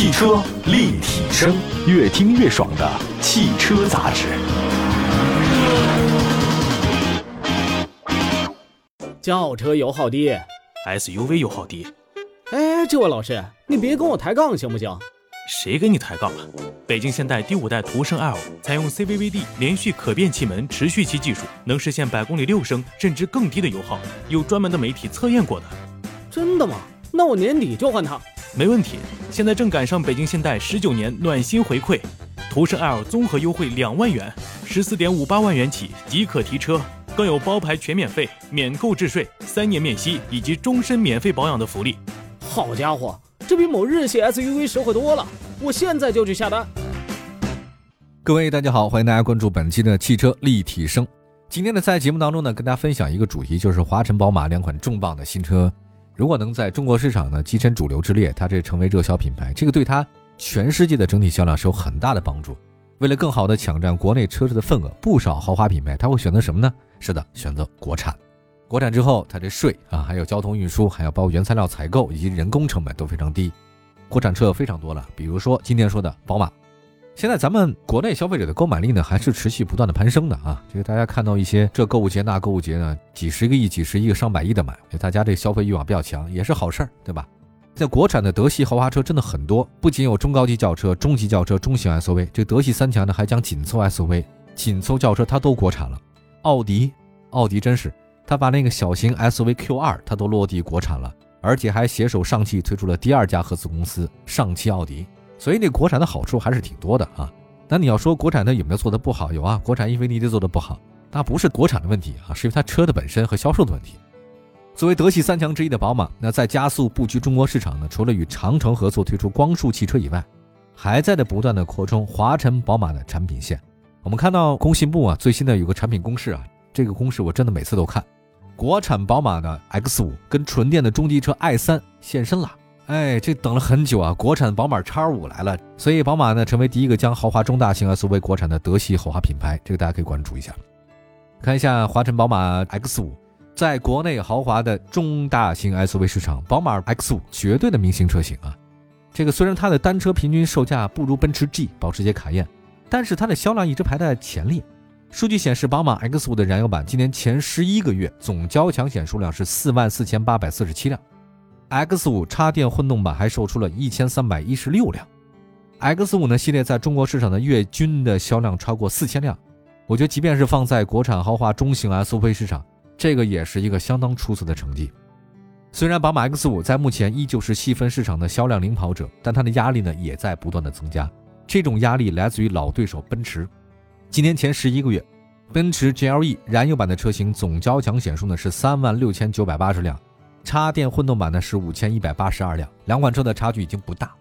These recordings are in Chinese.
汽车立体声，越听越爽的汽车杂志。轿车油耗低，SUV 油耗低。哎，这位老师，你别跟我抬杠行不行？谁跟你抬杠了？北京现代第五代途胜 L 采用 CVVD 连续可变气门持续器技术，能实现百公里六升甚至更低的油耗，有专门的媒体测验过的。真的吗？那我年底就换它。没问题，现在正赶上北京现代十九年暖心回馈，途胜 L 综合优惠两万元，十四点五八万元起即可提车，更有包牌全免费、免购置税、三年免息以及终身免费保养的福利。好家伙！这比某日系 SUV 实惠多了，我现在就去下单。各位大家好，欢迎大家关注本期的汽车立体声。今天呢，在节目当中呢，跟大家分享一个主题，就是华晨宝马两款重磅的新车，如果能在中国市场呢跻身主流之列，它这成为热销品牌，这个对它全世界的整体销量是有很大的帮助。为了更好的抢占国内车市的份额，不少豪华品牌它会选择什么呢？是的，选择国产。国产之后，它这税啊，还有交通运输，还有包括原材料采购以及人工成本都非常低。国产车非常多了，比如说今天说的宝马。现在咱们国内消费者的购买力呢，还是持续不断的攀升的啊。这个大家看到一些这购物节那购物节呢，几十个亿、几十亿、上百亿的买，大家这消费欲望比较强，也是好事儿，对吧？在国产的德系豪华车真的很多，不仅有中高级轿车、中级轿车、中型 SUV，这德系三强呢还将紧凑 SUV、紧凑轿车它都国产了。奥迪，奥迪真是。他把那个小型 SUV Q2，它都落地国产了，而且还携手上汽推出了第二家合资公司上汽奥迪，所以那国产的好处还是挺多的啊。那你要说国产的有没有做的不好？有啊，国产英菲尼迪做的不好，那不是国产的问题啊，是因为它车的本身和销售的问题。作为德系三强之一的宝马，那在加速布局中国市场呢，除了与长城合作推出光束汽车以外，还在的不断的扩充华晨宝马的产品线。我们看到工信部啊最新的有个产品公示啊，这个公示我真的每次都看。国产宝马的 X 五跟纯电的中级车 i 三现身了，哎，这等了很久啊！国产宝马 X 五来了，所以宝马呢成为第一个将豪华中大型 SUV 国产的德系豪华品牌，这个大家可以关注一下。看一下华晨宝马 X 五，在国内豪华的中大型 SUV 市场，宝马 X 五绝对的明星车型啊！这个虽然它的单车平均售价不如奔驰 G、保时捷卡宴，但是它的销量一直排在前列。数据显示，宝马 X5 的燃油版今年前十一个月总交强险数量是四万四千八百四十七辆，X5 插电混动版还售出了一千三百一十六辆。X5 呢系列在中国市场的月均的销量超过四千辆，我觉得即便是放在国产豪华中型 SUV 市场，这个也是一个相当出色的成绩。虽然宝马 X5 在目前依旧是细分市场的销量领跑者，但它的压力呢也在不断的增加，这种压力来自于老对手奔驰。今年前十一个月，奔驰 GLE 燃油版的车型总交强险数呢是三万六千九百八十辆，插电混动版呢是五千一百八十二辆，两款车的差距已经不大。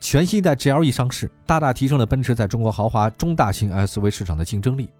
全新一代 GLE 上市，大大提升了奔驰在中国豪华中大型 SUV 市场的竞争力。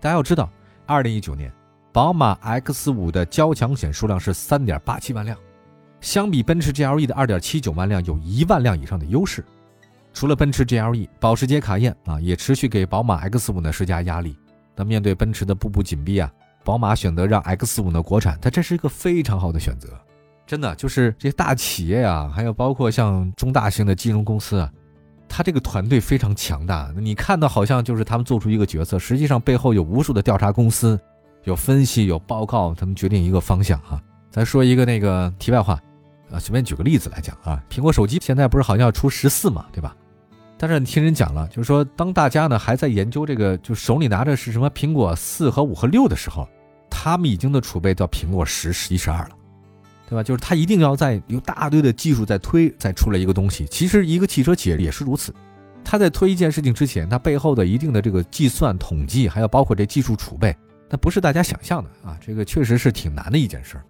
大家要知道，二零一九年，宝马 X 五的交强险数量是三点八七万辆，相比奔驰 GLE 的二点七九万辆，有一万辆以上的优势。除了奔驰 GLE，保时捷卡宴啊也持续给宝马 X5 呢施加压力。那面对奔驰的步步紧逼啊，宝马选择让 X5 呢国产，它这是一个非常好的选择。真的就是这些大企业啊，还有包括像中大型的金融公司啊，它这个团队非常强大。你看到好像就是他们做出一个决策，实际上背后有无数的调查公司，有分析，有报告，他们决定一个方向哈。咱说一个那个题外话，啊，随便举个例子来讲啊，苹果手机现在不是好像要出十四嘛，对吧？但是你听人讲了，就是说，当大家呢还在研究这个，就手里拿着是什么苹果四和五和六的时候，他们已经的储备到苹果十、十一、十二了，对吧？就是他一定要在有大堆的技术在推，再出来一个东西。其实一个汽车企业也是如此，他在推一件事情之前，他背后的一定的这个计算、统计，还有包括这技术储备，那不是大家想象的啊。这个确实是挺难的一件事儿。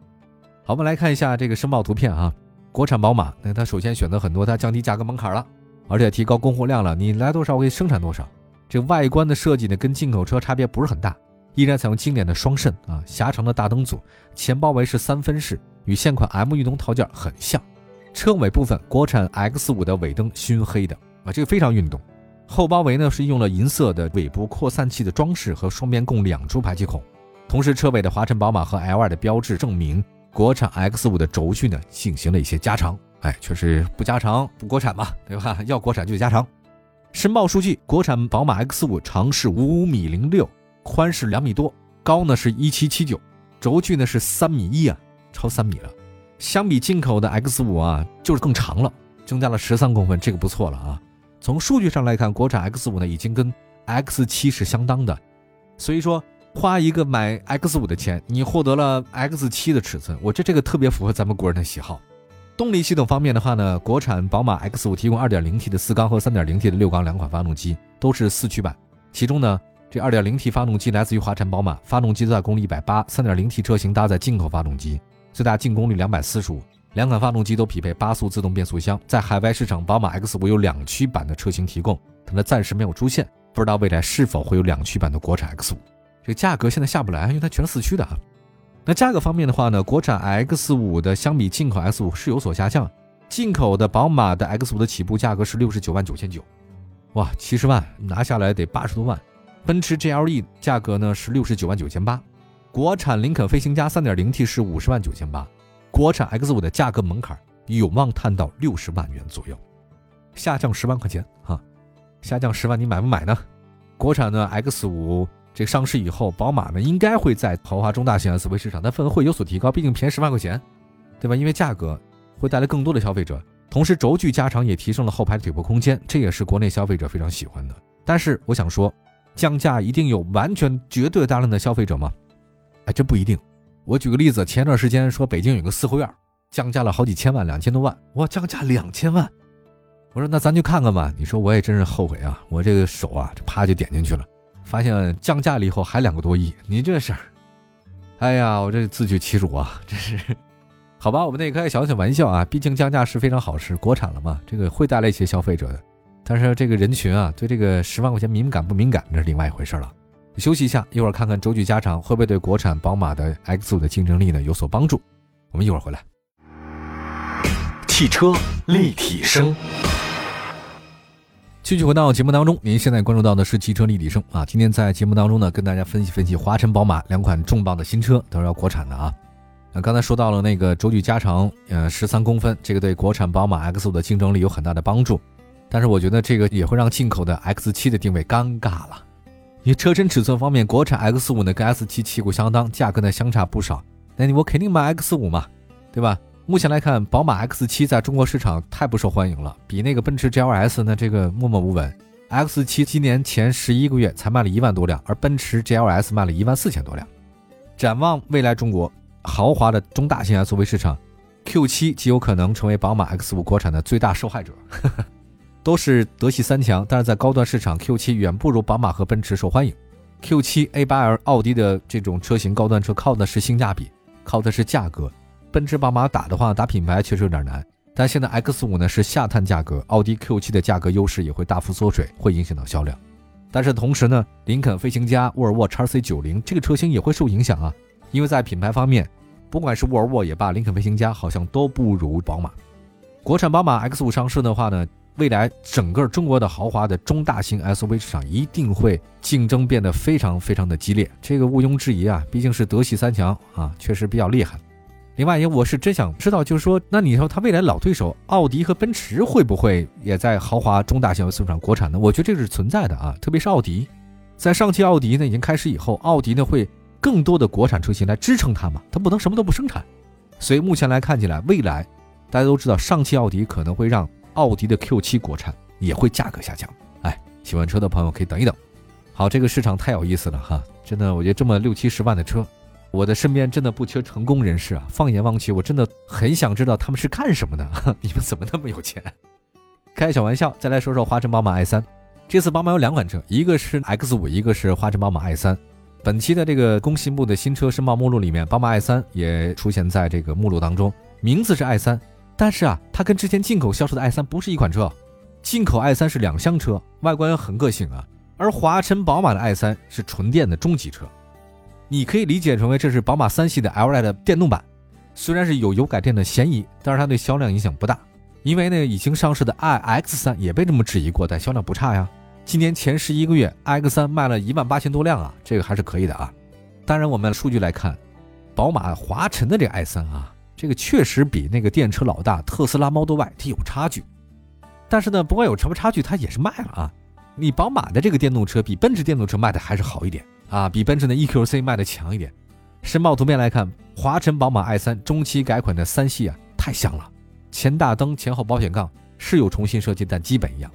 好，我们来看一下这个申报图片啊，国产宝马，那它首先选择很多，它降低价格门槛了。而且提高供货量了，你来多少我给你生产多少。这外观的设计呢，跟进口车差别不是很大，依然采用经典的双肾啊，狭长的大灯组，前包围是三分式，与现款 M 运动套件很像。车尾部分，国产 X5 的尾灯熏黑的啊，这个非常运动。后包围呢是用了银色的尾部扩散器的装饰和双边共两出排气孔，同时车尾的华晨宝马和 L2 的标志证明国产 X5 的轴距呢进行了一些加长。哎，确实不加长不国产嘛，对吧？要国产就加长。申报数据，国产宝马 X5 长是五米零六，宽是两米多，高呢是一七七九，轴距呢是三米一啊，超三米了。相比进口的 X5 啊，就是更长了，增加了十三公分，这个不错了啊。从数据上来看，国产 X5 呢已经跟 X7 是相当的，所以说花一个买 X5 的钱，你获得了 X7 的尺寸，我觉得这个特别符合咱们国人的喜好。动力系统方面的话呢，国产宝马 X5 提供 2.0T 的四缸和 3.0T 的六缸两款发动机，都是四驱版。其中呢，这 2.0T 发动机来自于华晨宝马，发动机最大功率180 3.0T 车型搭载进口发动机，最大净功率245。两款发动机都匹配八速自动变速箱。在海外市场，宝马 X5 有两驱版的车型提供，但它暂时没有出现，不知道未来是否会有两驱版的国产 X5。这个价格现在下不来，因为它全是四驱的啊。那价格方面的话呢，国产 X5 的相比进口 X5 是有所下降。进口的宝马的 X5 的起步价格是六十九万九千九，哇，七十万拿下来得八十多万。奔驰 GLE 价格呢是六十九万九千八，国产林肯飞行家 3.0T 是五十万九千八，国产 X5 的价格门槛有望探到六十万元左右，下降十万块钱哈，下降十万你买不买呢？国产的 X5。这个上市以后，宝马呢应该会在豪华中大型 SUV 市场它份额会有所提高，毕竟便宜十万块钱，对吧？因为价格会带来更多的消费者，同时轴距加长也提升了后排的腿部空间，这也是国内消费者非常喜欢的。但是我想说，降价一定有完全绝对大量的消费者吗？哎，这不一定。我举个例子，前一段时间说北京有个四合院降价了好几千万，两千多万，哇，降价两千万！我说那咱就看看吧。你说我也真是后悔啊，我这个手啊，这啪就点进去了。发现降价了以后还两个多亿，你这事儿，哎呀，我这自取其辱啊！这是，好吧，我们得开小小玩笑啊，毕竟降价是非常好事，国产了嘛，这个会带来一些消费者的。但是这个人群啊，对这个十万块钱敏感不敏感，那是另外一回事了。休息一下，一会儿看看轴距加长会不会对国产宝马的 X5 的竞争力呢有所帮助。我们一会儿回来。汽车立体声。继续回到节目当中，您现在关注到的是汽车立体声啊。今天在节目当中呢，跟大家分析分析华晨宝马两款重磅的新车，都是要国产的啊。那刚才说到了那个轴距加长，呃，十三公分，这个对国产宝马 X5 的竞争力有很大的帮助。但是我觉得这个也会让进口的 X7 的定位尴尬了。你车身尺寸方面，国产 X5 呢跟 S7 旗鼓相当，价格呢相差不少，那你我肯定买 X5 嘛，对吧？目前来看，宝马 X7 在中国市场太不受欢迎了，比那个奔驰 GLS 呢这个默默无闻。X7 今年前十一个月才卖了一万多辆，而奔驰 GLS 卖了一万四千多辆。展望未来中国豪华的中大型 SUV 市场，Q7 极有可能成为宝马 X5 国产的最大受害者。都是德系三强，但是在高端市场，Q7 远不如宝马和奔驰受欢迎。Q7、A8L、奥迪的这种车型高端车靠的是性价比，靠的是价格。奔驰、宝马打的话，打品牌确实有点难。但现在 X5 呢是下探价格，奥迪 Q7 的价格优势也会大幅缩水，会影响到销量。但是同时呢，林肯飞行家、沃尔沃 XC90 这个车型也会受影响啊，因为在品牌方面，不管是沃尔沃也罢，林肯飞行家好像都不如宝马。国产宝马 X5 上市的话呢，未来整个中国的豪华的中大型 SUV 市场一定会竞争变得非常非常的激烈，这个毋庸置疑啊，毕竟是德系三强啊，确实比较厉害。另外，我是真想知道，就是说，那你说它未来老对手奥迪和奔驰会不会也在豪华中大型 SUV 上国产呢？我觉得这是存在的啊，特别是奥迪，在上汽奥迪呢已经开始以后，奥迪呢会更多的国产车型来支撑它嘛，它不能什么都不生产。所以目前来看起来，未来大家都知道，上汽奥迪可能会让奥迪的 Q7 国产也会价格下降。哎，喜欢车的朋友可以等一等。好，这个市场太有意思了哈，真的，我觉得这么六七十万的车。我的身边真的不缺成功人士啊！放眼望去，我真的很想知道他们是干什么的。你们怎么那么有钱？开小玩笑，再来说说华晨宝马 i3。这次宝马有两款车，一个是 X5，一个是华晨宝马 i3。本期的这个工信部的新车申报目录里面，宝马 i3 也出现在这个目录当中，名字是 i3，但是啊，它跟之前进口销售的 i3 不是一款车。进口 i3 是两厢车，外观很个性啊，而华晨宝马的 i3 是纯电的中级车。你可以理解成为这是宝马三系的 L i 的电动版，虽然是有油改电的嫌疑，但是它对销量影响不大，因为呢已经上市的 iX 三也被这么质疑过，但销量不差呀。今年前十一个月，iX 三卖了一万八千多辆啊，这个还是可以的啊。当然，我们数据来看，宝马华晨的这 i 三啊，这个确实比那个电车老大特斯拉 Model Y 它有差距。但是呢，不管有什么差距，它也是卖了啊。你宝马的这个电动车比奔驰电动车卖的还是好一点啊，比奔驰的 EQC 卖的强一点。申报图片来看，华晨宝马 i3 中期改款的三系啊，太像了。前大灯、前后保险杠是有重新设计，但基本一样。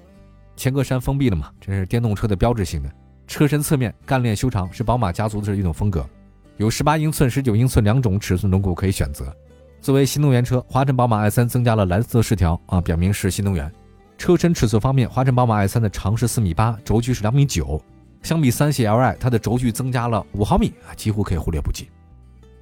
前格栅封闭了嘛，这是电动车的标志性的。车身侧面干练修长，是宝马家族的一种风格。有十八英寸、十九英寸两种尺寸轮毂可以选择。作为新能源车，华晨宝马 i3 增加了蓝色饰条啊，表明是新能源。车身尺寸方面，华晨宝马 i3 的长是四米八，轴距是两米九，相比三系 Li，它的轴距增加了五毫米啊，几乎可以忽略不计。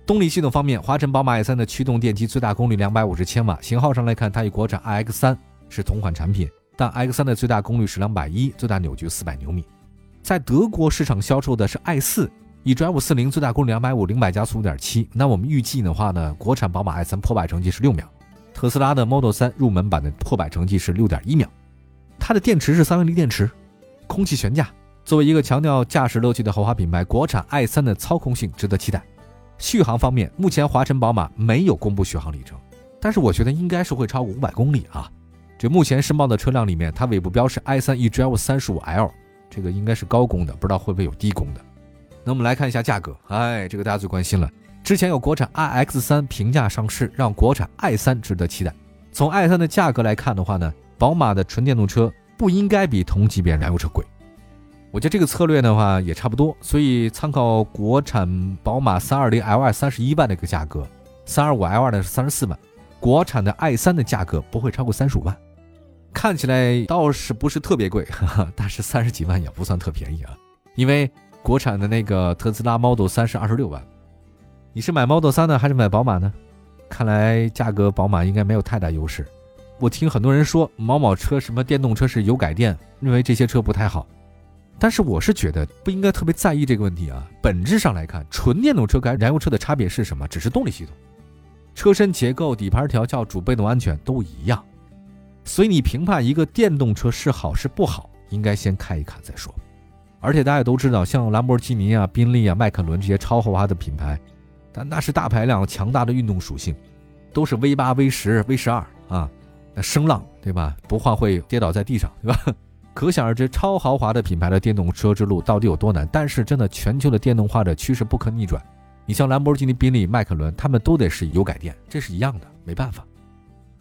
动力系统方面，华晨宝马 i3 的驱动电机最大功率两百五十千瓦，型号上来看，它与国产 iX3 是同款产品，但 iX3 的最大功率是两百一，最大扭矩四百牛米。在德国市场销售的是 i4。eDrive 四零最大功率两百五，零百加速五点七。那我们预计的话呢，国产宝马 i 三破百成绩是六秒，特斯拉的 Model 三入门版的破百成绩是六点一秒。它的电池是三元锂电池，空气悬架。作为一个强调驾驶乐趣的豪华品牌，国产 i 三的操控性值得期待。续航方面，目前华晨宝马没有公布续航里程，但是我觉得应该是会超过五百公里啊。这目前申报的车辆里面，它尾部标是 i 三 eDrive 三十五 L，这个应该是高功的，不知道会不会有低功的。那我们来看一下价格，哎，这个大家最关心了。之前有国产 iX 三平价上市，让国产 i 三值得期待。从 i 三的价格来看的话呢，宝马的纯电动车不应该比同级别燃油车贵。我觉得这个策略的话也差不多，所以参考国产宝马三二零 L 二三十一万的一个价格，三二五 L 二呢是三十四万，国产的 i 三的价格不会超过三十五万，看起来倒是不是特别贵，但是三十几万也不算特便宜啊，因为。国产的那个特斯拉 Model 三是二十六万，你是买 Model 三呢，还是买宝马呢？看来价格宝马应该没有太大优势。我听很多人说某某车什么电动车是油改电，认为这些车不太好。但是我是觉得不应该特别在意这个问题啊。本质上来看，纯电动车跟燃油车的差别是什么？只是动力系统、车身结构、底盘调教、主被动安全都一样。所以你评判一个电动车是好是不好，应该先看一看再说。而且大家都知道，像兰博基尼啊、宾利啊、迈凯伦这些超豪华的品牌，但那是大排量、强大的运动属性，都是 V 八、V 十、V 十二啊，那声浪对吧？不怕会跌倒在地上对吧？可想而知，超豪华的品牌的电动车之路到底有多难。但是真的，全球的电动化的趋势不可逆转。你像兰博基尼、宾利、迈凯伦，他们都得是油改电，这是一样的，没办法。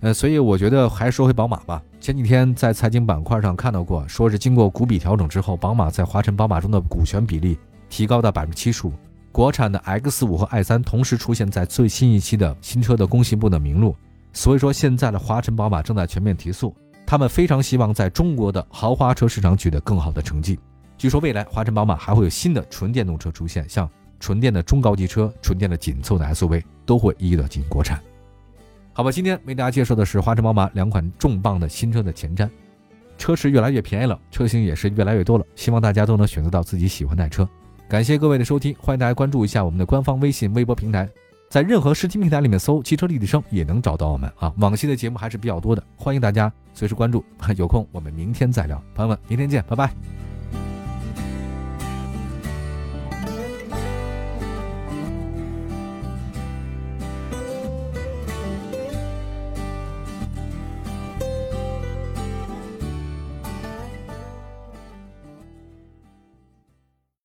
呃，所以我觉得还是说回宝马吧。前几天在财经板块上看到过，说是经过股比调整之后，宝马在华晨宝马中的股权比例提高到百分之七十五。国产的 X 五和 i 三同时出现在最新一期的新车的工信部的名录。所以说，现在的华晨宝马正在全面提速，他们非常希望在中国的豪华车市场取得更好的成绩。据说未来华晨宝马还会有新的纯电动车出现，像纯电的中高级车、纯电的紧凑的 SUV 都会一一的进行国产。好吧，今天为大家介绍的是华晨宝马两款重磅的新车的前瞻，车是越来越便宜了，车型也是越来越多了，希望大家都能选择到自己喜欢的车。感谢各位的收听，欢迎大家关注一下我们的官方微信、微博平台，在任何视听平台里面搜“汽车立体声”也能找到我们啊。往期的节目还是比较多的，欢迎大家随时关注。有空我们明天再聊，朋友们，明天见，拜拜。